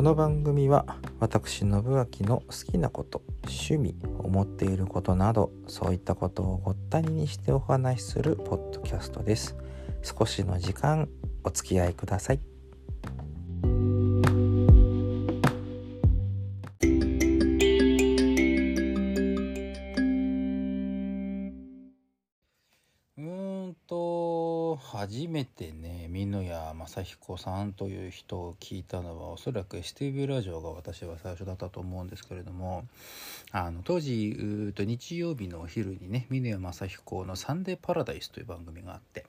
この番組は私信明の好きなこと趣味思っていることなどそういったことをごったににしてお話しするポッドキャストです。少しの時間お付き合いください。うんと初めて正彦さんという人を聞いたのはおそらく STV ラジオが私は最初だったと思うんですけれどもあの当時うと日曜日のお昼にね峰屋正彦の「サンデーパラダイス」という番組があって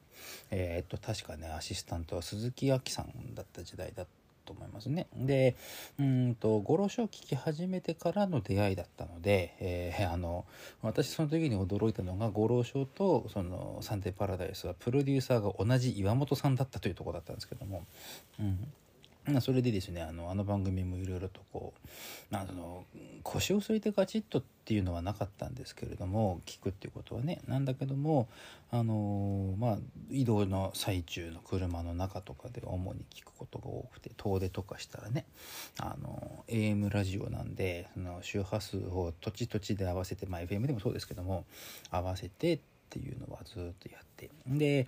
えーっと確かねアシスタントは鈴木亜希さんだった時代だったと思いますね。でうんとご老書を聞き始めてからの出会いだったので、えーあの私その時に驚いたのがご老書とその「サンデーパラダイス」はプロデューサーが同じ岩本さんだったというところだったんですけども。うんそれでですねあのあの番組もいろいろとこうなんその腰を据えてガチッとっていうのはなかったんですけれども聞くっていうことはねなんだけどもあのまあ移動の最中の車の中とかで主に聞くことが多くて遠出とかしたらねあの AM ラジオなんでその周波数を土地土地で合わせてまあ FM でもそうですけども合わせてっていうのはずっとやってで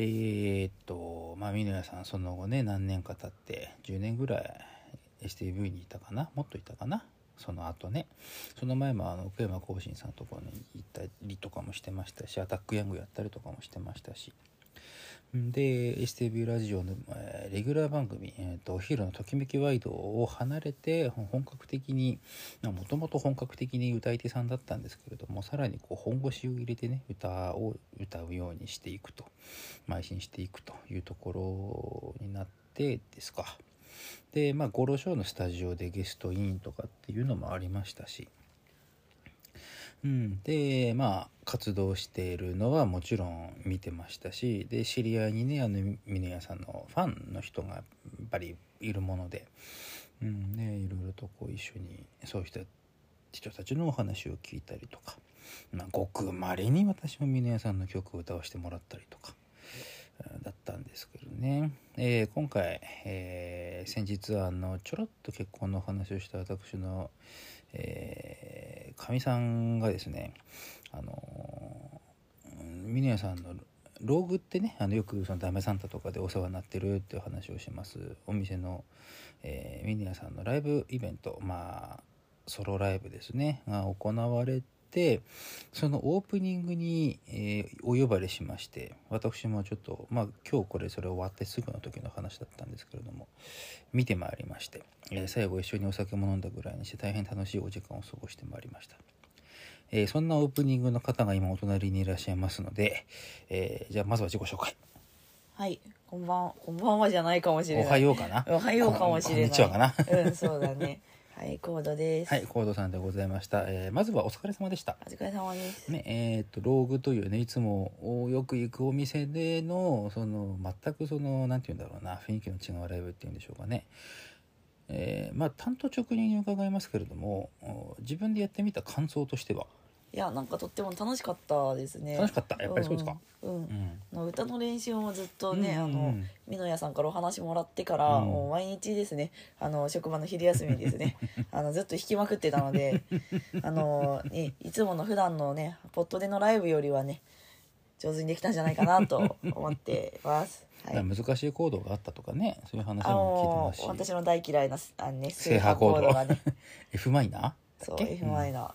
えーっとまあ美濃屋さんその後ね何年か経って10年ぐらい STV にいたかなもっといたかなその後ね。その前もあの奥山浩信さんのところに行ったりとかもしてましたしアタックヤングやったりとかもしてましたし。で STV ラジオの、えーレギュラー番組「えーとお昼のときめきワイド」を離れて本格的にもともと本格的に歌い手さんだったんですけれどもさらにこう本腰を入れてね歌を歌うようにしていくと。邁進していくというところになってですか。でまあゴロショーのスタジオでゲストインとかっていうのもありましたしうん、でまあ活動しているのはもちろん見てましたしで知り合いにねあの峰屋さんのファンの人がやっぱりいるもので、うんね、いろいろとこう一緒にそういう人たちのお話を聞いたりとか、まあ、ごくまれに私も峰屋さんの曲を歌わせてもらったりとか。だったんですけどね、えー今回、えー先日あのちょろっと結婚の話をした私のえーかみ、さんがですねあのうん峰屋さんのローグってねあのよくそのダメサンタとかでお世話になってるっていう話をします。お店の、えー、峰屋さんのライブイベントまあソロライブですねが行われてそのオープニングに、えーお呼ばれしまして私もちょっとまあ今日これそれ終わってすぐの時の話だったんですけれども見てまいりまして、えー最後一緒にお酒も飲んだぐらいにして大変楽しいお時間を過ごしてまいりました。えーそんなオープニングの方が今お隣にいらっしゃいますので、えーじゃあまずは自己紹介はい、こんばん、こんばんはじゃないかもしれない。おはようかなおはようかもしれない。こんにちはかなうん、そうだね。はい、コードです。はい、コードさんでございました。えーまずはお疲れ様でした。お疲れ様です。ね、えーっと、ローグというね、いつもよく行くお店での、その、全くその、なんて言うんだろうな、雰囲気の違うライブっていうんでしょうかね。えーまあ、担当直入に伺いますけれども、お自分でやってみた感想としては、いや、なんかとっても楽しかったですね。楽しかった？やっぱりそうですか？うん。うん。うん。の歌の練習もずっとね、うん。あの美濃屋さんからお話もらってから、うん。もう毎日ですねあの職場の昼休みにですね あのずっと弾きまくってたのであの、ね、いつもの普段のねポットでのライブよりはね上手にできたんじゃないかなと思ってます。はい。難しいコードがあったとかね、そういう話あも聞いてますし、の私の大嫌いなあのね正波コードがね。F マイナー？だそう F マイナー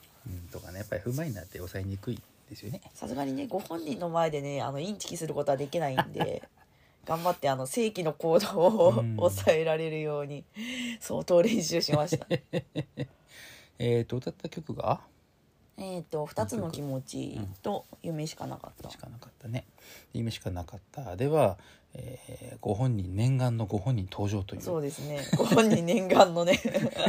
とかね、やっぱりマイナーって抑えにくいですよね。さすがにねご本人の前でねあのインチキすることはできないんで 頑張ってあの正規のコードをうん。抑えられるように相当練習しました。えーっと、歌った曲が？えっと「二つの気持ち」と「夢しかなかったし」かなかったね。夢しかなかった。では、えーご本人、念願のご本人登場という。そうですねご本人念願のね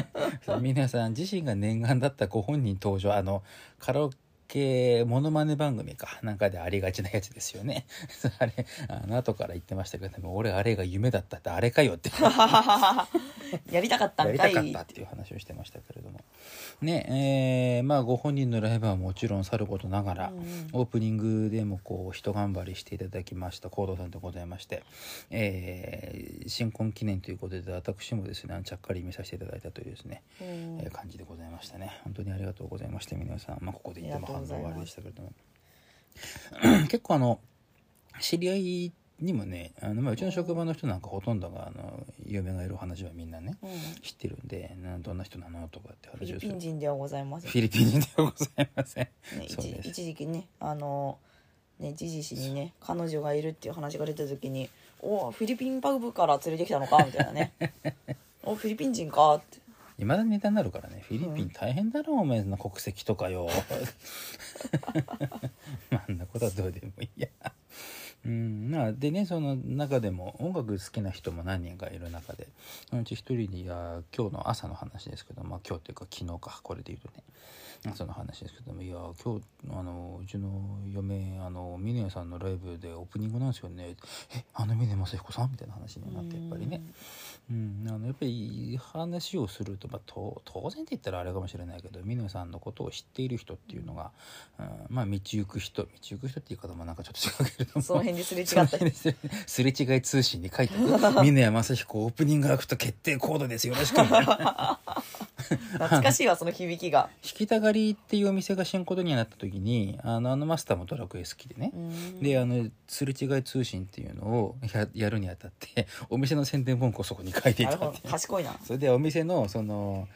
皆さん自身が念願だったご本人登場あのカラオ系モノマネ番組か。なんかでありがちなやつですよね。あれあの後から言ってましたけども俺あれが夢だったってあれかよって。やりたかったやりんかい。たかったっていう話をしてましたけれども。ねえーまあご本人のライブはもちろんさることながら、うんうん。オープニングでもこう一頑張りしていただきました。コードさんでございまして、えー新婚記念ということで私もですねちゃっかり見させていただいたというですね、うん。えー感じでございましたね。本当にありがとうございました皆さん、まあ、ここで言っても反応はあれでしたけれども結構あの知り合いにもねあの、まあ、うちの職場の人なんかほとんどがあの嫁がいる話はみんなねうん。知ってるんでなどんな人なのとかってフィリ話をするピン人ではございません。フィリピン人ではございません、ね、一一時期ねあのねジジ氏にね彼女がいるっていう話が出た時に「おフィリピンパブから連れてきたのか」みたいなね「おフィリピン人か」っていまだにネタになるからね。フィリピン大変だろお前の国籍とかよ。まああんなことはどうでもいいや。うん。まあでねその中でも音楽好きな人も何人かいる中でそのうち一人には今日の朝の話ですけどまあ今日っていうか昨日かこれで言うとねその話ですけどもいや今日あのうちの嫁あの峰屋さんのライブでオープニングなんですよね。えあの峰正彦さん？みたいな話になってやっぱりね。うん、あのやっぱり話をすると、まあ、と当然って言ったらあれかもしれないけど峰さんのことを知っている人っていうのが、うん、まあ道行く人道行く人って言い方もなんかちょっと違うけれども。その辺ですれ違った。すれ違い通信に書いてある峰谷正彦オープニングアクト決定コードです。よろしくみたいな 懐かしいわその響きが。弾きたがりっていうお店が新ことになった時にあのあのマスターもドラクエ好きでね、うん。であのすれ違い通信っていうのをややるにあたって お店の宣伝文句をそこに書いていたって賢いな。それでお店のその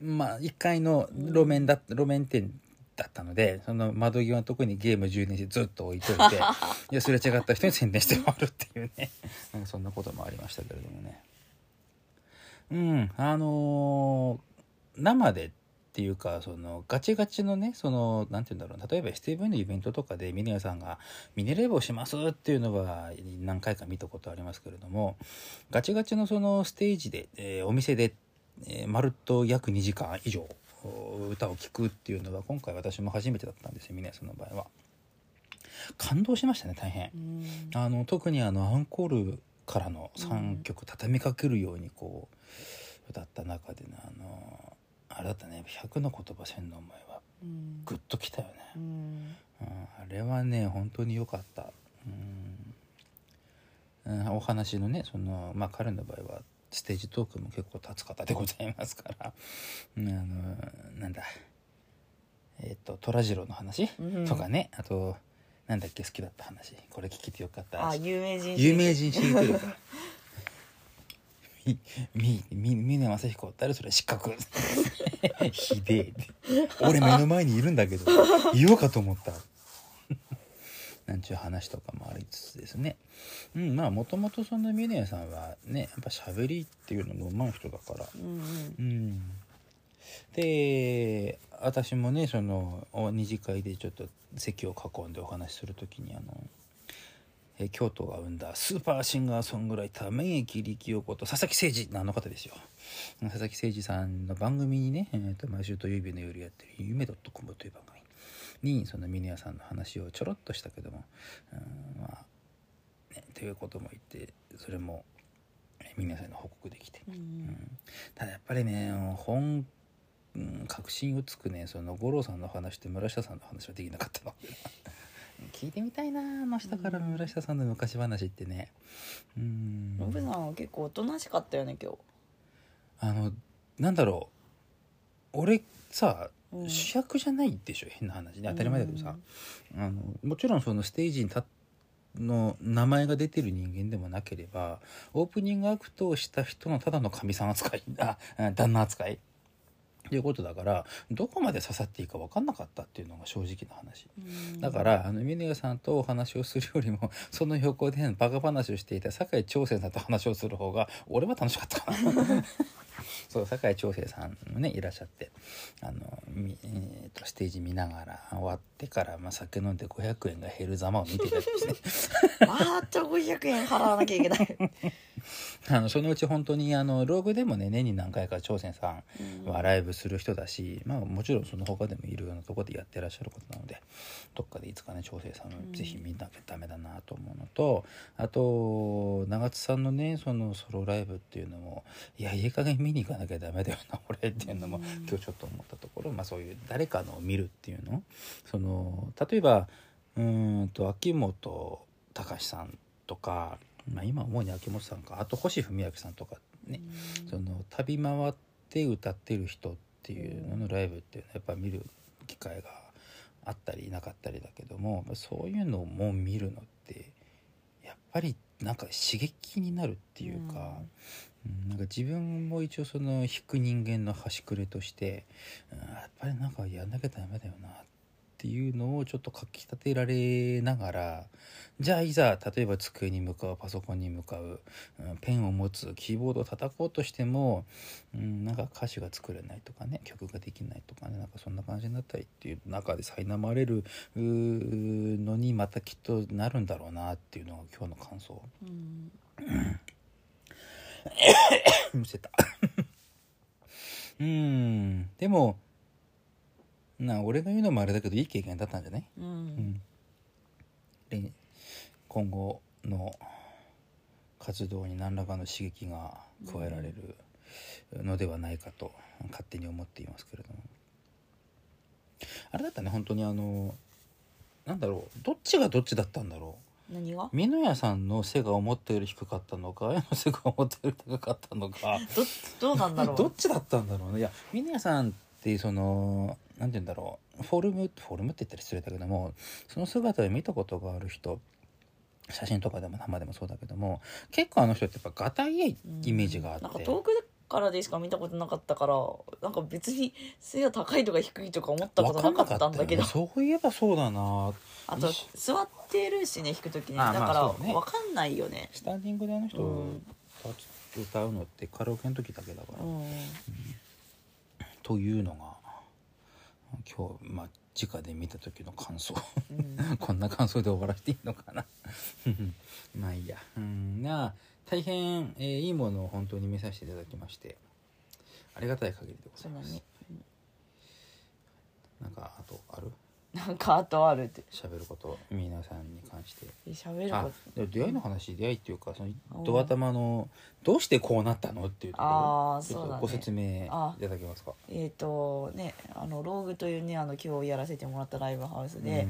まあ1階の路面だ路面店だったのでその窓際のとこにゲーム充電してずっと置いといて いやすれ違った人に宣伝して回るっていうね。なんかそんなこともありましたけれどもね。うんあのー生でっていうかそのガチガチのねそのなんて言うんだろう例えば STV のイベントとかで峰屋さんがミニライブをしますっていうのは何回か見たことありますけれどもガチガチのそのステージで、えーお店で、えーまるっと約2時間以上お歌を聴くっていうのは今回私も初めてだったんですよ峰屋さんの場合は。感動しましたね大変。うん。あの特にあのアンコールからの3曲畳みかけるようにこう歌った中でねあのあれだったね「100の言葉千の思い」は。うん。グッときたよね、うん。うん、あれはね本当に良かった、うん。うん、お話のねそのまあ彼の場合はステージトークも結構立つ方でございますから、うん、あのなんだ。えっ、と虎次郎の話、うん。とかね。あとなんだっけ好きだった話。これ聞けてよかった。あ有名人有名人しりとりかみみみ峰正彦誰それ失格。ひでえって。俺目の前にいるんだけど言おうかと思った。なんちゅう話とかもありつつですね。うんまあもともとその峰屋さんはねやっぱ喋りっていうのも上手い人だから。うんうん。うん。で私もねそのお二次会でちょっと席を囲んでお話しする時にあのえ京都が生んだスーパーシンガーソングライター免疫力陽子と佐々木誠二のあの方ですよ。佐々木誠二さんの番組にね、えー、と毎週土曜日の夜やってる「夢 .com」という番組にその峰屋さんの話をちょろっとしたけどもうんまあねということも言ってそれもえ峰屋さんに報告できて。ううん。んただやっぱりね本、うん、確信をつくねその五郎さんの話と村下さんの話はできなかったの聞いてみたいなあの下からの村下さんの昔話ってね。うん。ノブさんは結構おとなしかったよね今日。あのなんだろう。俺さ、うん。主役じゃないでしょ変な話ね。当たり前だけどさ、あのもちろんそのステージに立っの名前が出てる人間でもなければオープニングアクトをした人のただのかみさん扱いああ旦那扱いいうことだからどこまで刺さっていいか分かんなかったっていうのが正直な話。うん。だからあの峰屋さんとお話をするよりも その横でバカ話をしていた酒井長生さんと話をする方が俺は楽しかったかな。そう酒井長生さんもねいらっしゃってあの、みえーとステージ見ながら終わってから、まあ、酒飲んで500円が減るざまを見てたりしてあーあと500円払わなきゃいけないあのそのうち本当にあのローグでもね年に何回か朝鮮さんはライブする人だし、まあ、もちろんその他でもいろいろなところでやってらっしゃることなのでどっかでいつかね朝鮮さんもぜひ見なきゃダメだなと思うのと、あと長津さんのねそのソロライブっていうのもいやいい加減見に行かなきゃダメだよな 俺っていうのも、うん。今日ちょっと思ったところ、まあ、そういう誰かのを見るっていうの？その例えばうーんと秋元隆さんとか、まあ、今主に秋元さんか。あと星文明さんとかね、その旅回って歌ってる人っていうののライブっていうのはやっぱ見る機会があったりなかったりだけどもそういうのも見るのってやっぱりなんか刺激になるっていうか、うん。なんか自分も一応その弾く人間の端くれとして、うんやっぱりなんかやんなきゃダメだよなっていうのをちょっとかきたてられながらじゃあいざ例えば机に向かうパソコンに向かう、うんペンを持つキーボードを叩こうとしても、うん、なんか歌詞が作れないとかね曲ができないとかねなんかそんな感じになったりっていう中で苛まれるのにまたきっとなるんだろうなっていうのが今日の感想。うん。むせた。うん。でもな俺が言うのもあれだけどいい経験だったんじゃない、ううん。ん、で今後の活動に何らかの刺激が加えられるのではないかと勝手に思っていますけれども。あれだったね本当にあのなんだろうどっちがどっちだったんだろう？何が？美濃屋さんの背が思ったより低かったのか綾の背が思ったより高かったのか。どどうなんだろう？どっちだったんだろうね。いや美濃屋さんってそのなんて言うんだろう。フォルムフォルムって言ったら失礼だけどもその姿を見たことがある人写真とかでも生でもそうだけども結構あの人ってやっぱがたいいイメージがあって、なんか遠くからでしか見たことなかったからなんか別に背が高いとか低いとか思ったことなかったんだけど。ねそういえばそうだな。あと座ってるしね弾く時ねあだから分かんないよね。スタンディングであの人歌うのってカラオケの時だけだから、うん。というのが今日まあ直で見た時の感想。うん。こんな感想で終わらせていいのかな。まあいいや。うんなあ大変、えーいいものを本当に見させていただきまして。ありがたい限りでございうます、なんかあとある？なんかあとあるって。喋ること皆さんに関して。あ喋るこで出会いの話出会いっていうかそのドア玉のどうしてこうなったのっていうところちょっご説明いあただけますか？とえっ、とねあのローグというねあの今日やらせてもらったライブハウスで、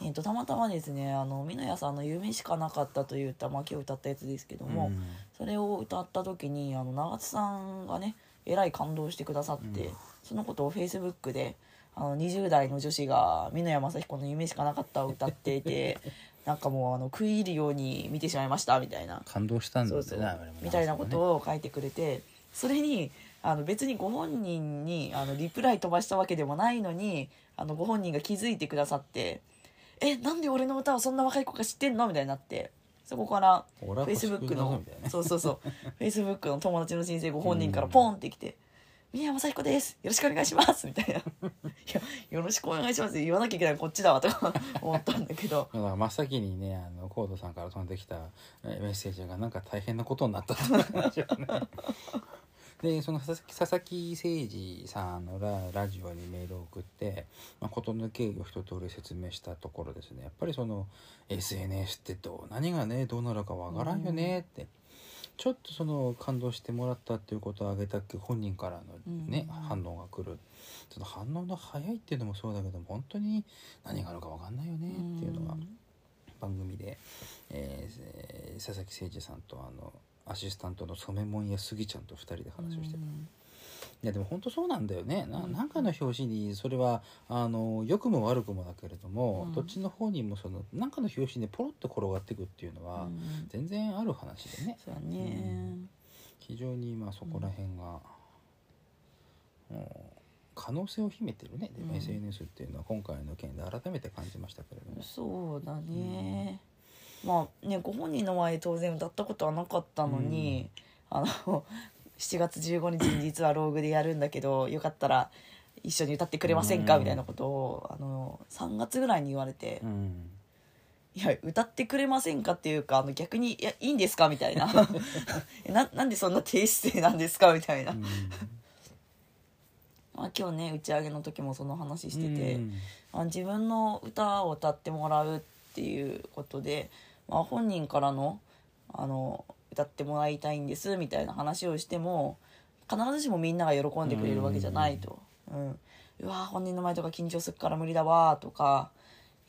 えー、とたまたまですねあの美濃屋さんの「夢しかなかった」という歌、まあ、今日歌ったやつですけどうん。も、それを歌った時にあの長津さんがねえらい感動してくださって、うん。そのことをフェイスブックであの20代の女子が美濃屋正彦の「夢しかなかった」を歌っていて なんかもうあの食い入るように見てしまいましたみたいな。感動したんだよねそうそう。みたいなことを書いてくれてそれにあの別にご本人にあのリプライ飛ばしたわけでもないのにあのご本人が気づいてくださって「えなんで俺の歌をそんな若い子が知ってんの?」みたいになってそこからフェイスブックのそうそうそう。フェイスブックの友達の申請ご本人からポンってきて「宮山彦です。よろしくお願いします」みたいな「いやよろしくお願いします」言わなきゃいけないこっちだわとか思ったんだけど。だから真っ先にねあのコードさんから飛んできたメッセージがなんか大変なことになったって話をね。でその佐々木佐々木誠二さんのララジオにメールを送って、まあ、事の経緯を一通り説明したところですね。やっぱりその SNS ってどう何がねどうなるかわからんよねって、ちょっとその感動してもらったっていうことを挙げた本人からのね、うん。反応が来る。その反応の早いっていうのもそうだけど本当に何があるかわかんないよねっていうのが番組で、えー佐々木誠二さんとあのアシスタントの染門や杉ちゃんと2人で話をしてる、いやでも本当そうなんだよね。なうん。なんかの表紙にそれはあの良くも悪くもだけれども、うん。どっちの方にもそのなんかの表紙にポロッと転がっていくっていうのは、うん。全然ある話でね。そうだね、非常にまあそこら辺が、もう可能性を秘めてるね、でうん SNS っていうのは今回の件で改めて感じましたけれども、そうだね、まあねご本人の前で当然歌ったことはなかったのに、あの7月15日に実はローグでやるんだけどよかったら一緒に歌ってくれませんか、うん。みたいなことをあの3月ぐらいに言われて、うん。いや歌ってくれませんかっていうかあの逆に「いやいいんですか?」みたいな。え ななんでそんな低姿勢なんですか？みたいな、うん。まあ、今日ね打ち上げの時もその話してて、うん。あ自分の歌を歌ってもらうっていうことで、まあ、本人からのあの歌ってもらいたいんですみたいな話をしても必ずしもみんなが喜んでくれるわけじゃないと。うんうわ本人の前とか緊張するから無理だわとか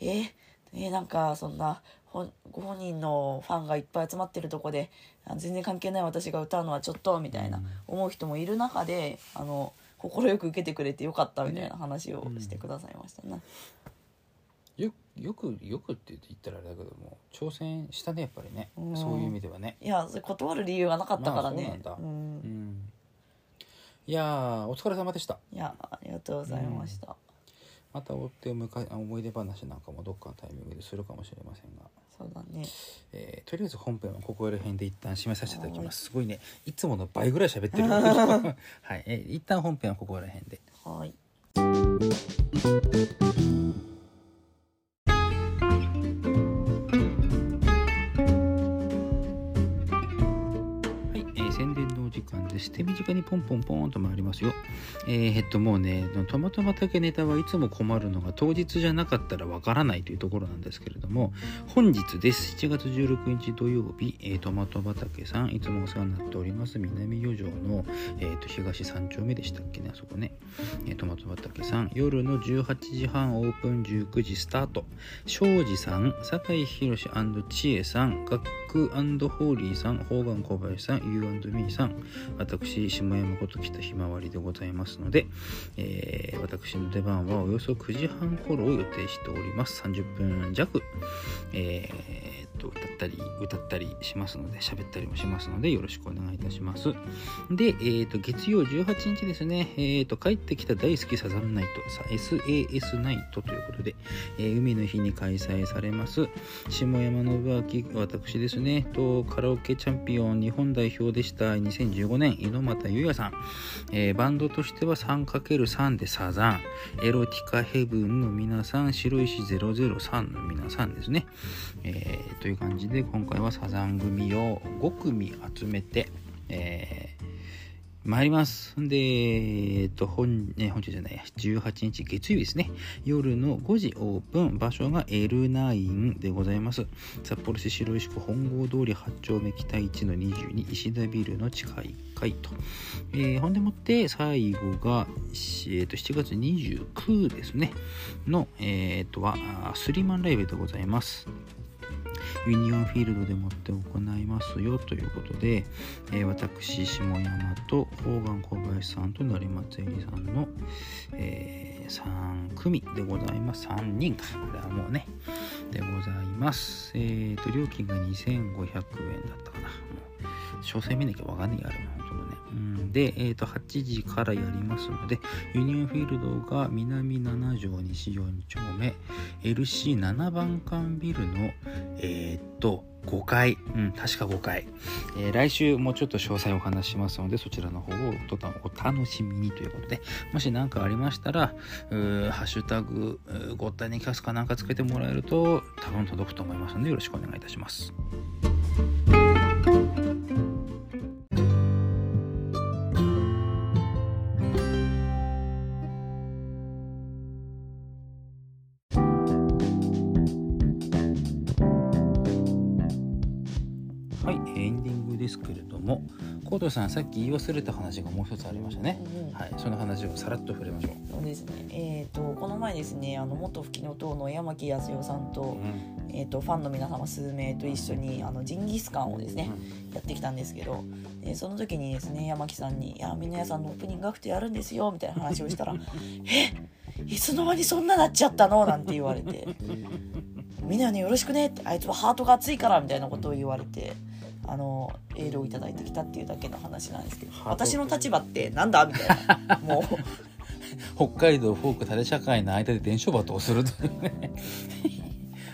え？えなんかそんなほご本人のファンがいっぱい集まってるとこであ全然関係ない私が歌うのはちょっとみたいな思う人もいる中であの快く受けてくれてよかったみたいな話をしてくださいましたね。よよくよくって言ったらあれだけども挑戦したねやっぱりね、うん。そういう意味ではね。いやそれ断る理由がなかったからね、まあそうなんだ。うん。うん。いやーお疲れ様でした。いやありがとうございました、また追って向かい思い出話なんかもどっかのタイミングでするかもしれませんが、そうだね。えーとりあえず本編はここら辺で一旦締めさせていただきます。すごいね。いつもの倍ぐらい喋ってる。はい、えー一旦本編はここら辺で。はいはい、お時間です。手短にポンポンポンと回りますよ。えー、えっともうね、トマト畑ネタはいつも困るのが当日じゃなかったらわからないというところなんですけれども、本日です。7月16日土曜日、えートマト畑さん、いつもお世話になっております南余城の、えーと東三丁目でしたっけね、あそこね。えートマト畑さん、夜の18時半オープン19時スタート。庄司さん、酒井宏千恵さん、クホーリーさん、方眼小林さん、ユーミーさん、私、下山こと北ひまわりでございますので、えー私の出番はおよそ9時半頃を予定しております。30分弱、えーと、歌ったり、歌ったりしますので、喋ったりもしますので、よろしくお願いいたします。で、えーっと、月曜18日ですね、えーっと、帰ってきた大好きサザンナイト、SAS ナイトということで、えー海の日に開催されます。下山信明私ですね。とカラオケチャンピオン日本代表でした。2015年猪俣優也さん、えーバンドとしては 3×3 でサザン。エロティカヘブンの皆さん白石003の皆さんですね、えーという感じで今回はサザン組を5組集めて、えー参ります。で、えっと、本、ね、本日じゃない、18日月曜日ですね。夜の5時オープン、場所が L9 でございます。札幌市白石区本郷通り8丁目北1の22石田ビルの地下1階と。えーほんでもって、最後が、えーと、7月29ですね。の、えっと、は、スリーマンライブでございます。ユニオンフィールドでもって行いますよということで、えー私下山と方眼小林さんと成松えりさんの、え3組でございます。3人か。これはもうねでございます。えっ、と料金が2500円だったかな。もう詳細見なきゃわかんないやあれも。本で、えー、と8時からやりますのでユニオンフィールドが南7条西4丁目 LC7 番館ビルのえーっと5階、うん、確か5階、えー来週もうちょっと詳細お話しますのでそちらの方をおたお楽しみにということでもし何かありましたらハッシュタグごったにキャスかなんかつけてもらえると多分届くと思いますのでよろしくお願いいたします。エンディングですけれどもコートさんさっき言い忘れた話がもう一つありましたね、うんうん。はい、その話をさらっと触れましょう、そうですね。えっ、とこの前ですねあの元吹きの党の山木康代さんと,、うん。えー、とファンの皆様数名と一緒にあのジンギスカンをですね、やってきたんですけど、でその時にですね山木さんに「いやみんな屋さんのオープニングアクトやるんですよ」みたいな話をしたら 「え？いつの間にそんななっちゃったの?」なんて言われて「みんなによろしくね」って「あいつはハートが熱いから」みたいなことを言われて。あのエールをいただいてきたっていうだけの話なんですけど私の立場ってなんだ？みたいな。もう北海道フォーク縦社会の間で伝承罵をするというね。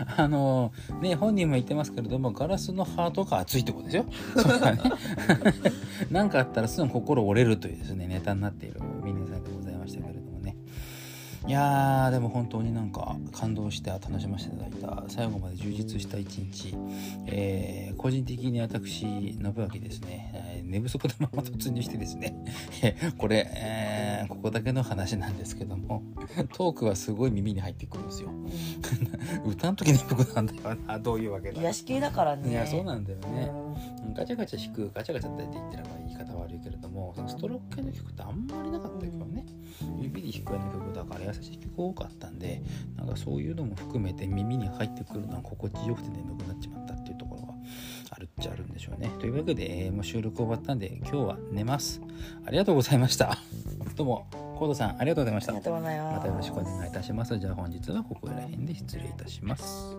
あのね本人も言ってますけれどもガラスのハートが熱いってことですよ。それはね。何かあったらすぐ心折れるというですねネタになっている皆さんでございやーでも本当になんか感動して楽しませていただいた。最後まで充実した一日、えー個人的に私信明ですね、えー寝不足のまま突入してですね。これ、えーここだけの話なんですけども。トークはすごい耳に入ってくるんですよ。歌の時に僕なんだよな。どういうわけだ。癒し系だからね。いやそうなんだようね、んガチャガチャ弾くガチャガチャって言ってれば言い方悪いけれどもストローク系の曲ってあんまりなかったけどね、指で弾くような曲だから優しい曲多かったんでなんかそういうのも含めて耳に入ってくるのは心地よくて眠くなっちまったっていうところがあるっちゃあるんでしょうね。というわけで、えーもう収録終わったんで今日は寝ます。ありがとうございました。どうもコードさんありがとうございました。ありがとうございます。またよろしくお願いいたします。じゃあ本日はここら辺で失礼いたします